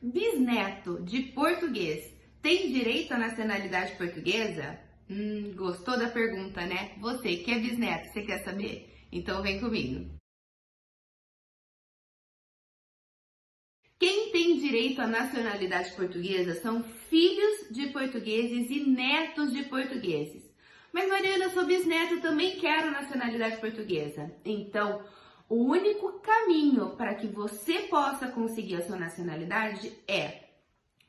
Bisneto de português tem direito à nacionalidade portuguesa? Hum, gostou da pergunta, né? Você que é bisneto, você quer saber? Então vem comigo. Quem tem direito à nacionalidade portuguesa são filhos de portugueses e netos de portugueses. Mas Mariana, sou bisneto, também quero nacionalidade portuguesa. Então, o único caminho para que você possa conseguir a sua nacionalidade é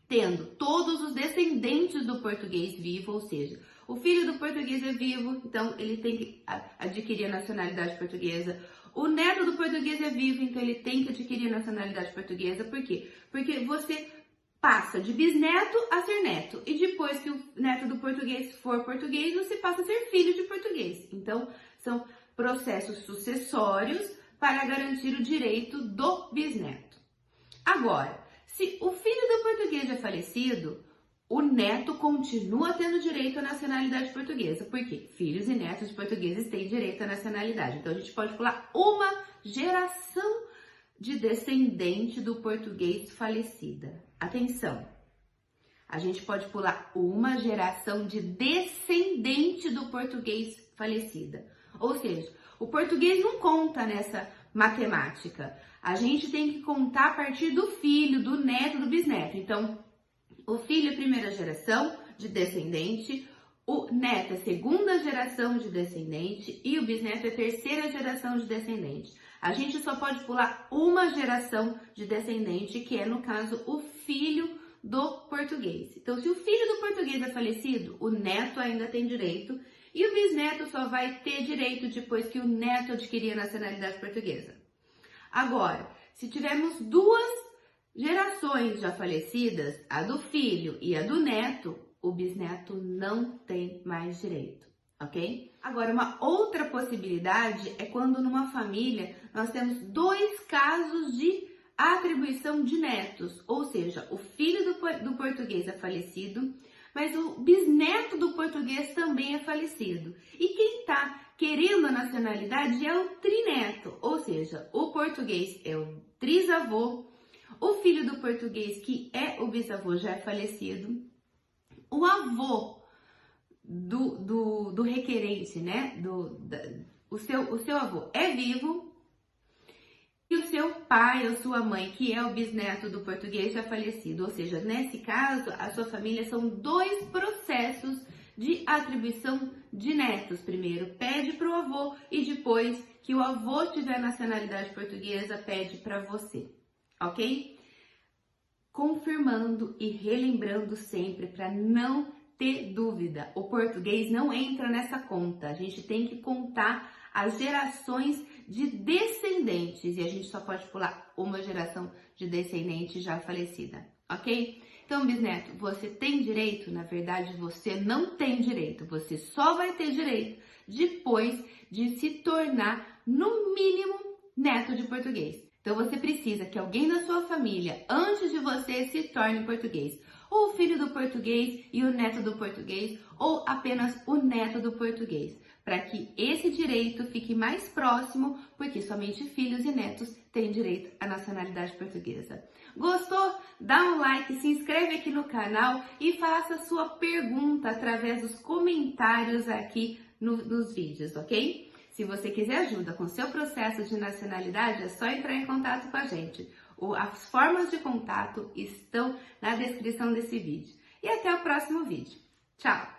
tendo todos os descendentes do português vivo, ou seja, o filho do português é vivo, então ele tem que adquirir a nacionalidade portuguesa. O neto do português é vivo, então ele tem que adquirir a nacionalidade portuguesa. Por quê? Porque você passa de bisneto a ser neto. E depois que o neto do português for português, você passa a ser filho de português. Então, são processos sucessórios para garantir o direito do bisneto. Agora, se o filho do português é falecido, o neto continua tendo direito à nacionalidade portuguesa. Por quê? Filhos e netos portugueses têm direito à nacionalidade. Então a gente pode pular uma geração de descendente do português falecida. Atenção! A gente pode pular uma geração de descendente do português falecida. Ou seja, o português não conta nessa matemática. A gente tem que contar a partir do filho, do neto, do bisneto. Então, o filho é primeira geração de descendente, o neto é segunda geração de descendente e o bisneto é terceira geração de descendente. A gente só pode pular uma geração de descendente, que é no caso o filho do português. Então, se o filho do português é falecido, o neto ainda tem direito e o bisneto só vai ter direito depois que o neto adquirir a nacionalidade portuguesa. Agora, se tivermos duas Gerações já falecidas, a do filho e a do neto, o bisneto não tem mais direito, ok? Agora, uma outra possibilidade é quando numa família nós temos dois casos de atribuição de netos, ou seja, o filho do, do português é falecido, mas o bisneto do português também é falecido. E quem está querendo a nacionalidade é o trineto, ou seja, o português é o trisavô o filho do português, que é o bisavô, já é falecido. O avô do, do, do requerente, né? Do, da, o, seu, o seu avô é vivo. Seu pai ou sua mãe, que é o bisneto do português, já falecido. Ou seja, nesse caso, a sua família são dois processos de atribuição de netos. Primeiro pede para o avô e depois que o avô tiver nacionalidade portuguesa, pede para você ok? Confirmando e relembrando sempre para não ter dúvida. O português não entra nessa conta. A gente tem que contar as gerações de descendentes e a gente só pode pular uma geração de descendente já falecida, ok? Então, bisneto, você tem direito? Na verdade, você não tem direito. Você só vai ter direito depois de se tornar, no mínimo, neto de português. Então você precisa que alguém da sua família, antes de você, se torne português. Ou o filho do português e o neto do português, ou apenas o neto do português, para que esse direito fique mais próximo, porque somente filhos e netos têm direito à nacionalidade portuguesa. Gostou? Dá um like, se inscreve aqui no canal e faça sua pergunta através dos comentários aqui no, nos vídeos, ok? Se você quiser ajuda com seu processo de nacionalidade, é só entrar em contato com a gente. as formas de contato estão na descrição desse vídeo. E até o próximo vídeo. Tchau!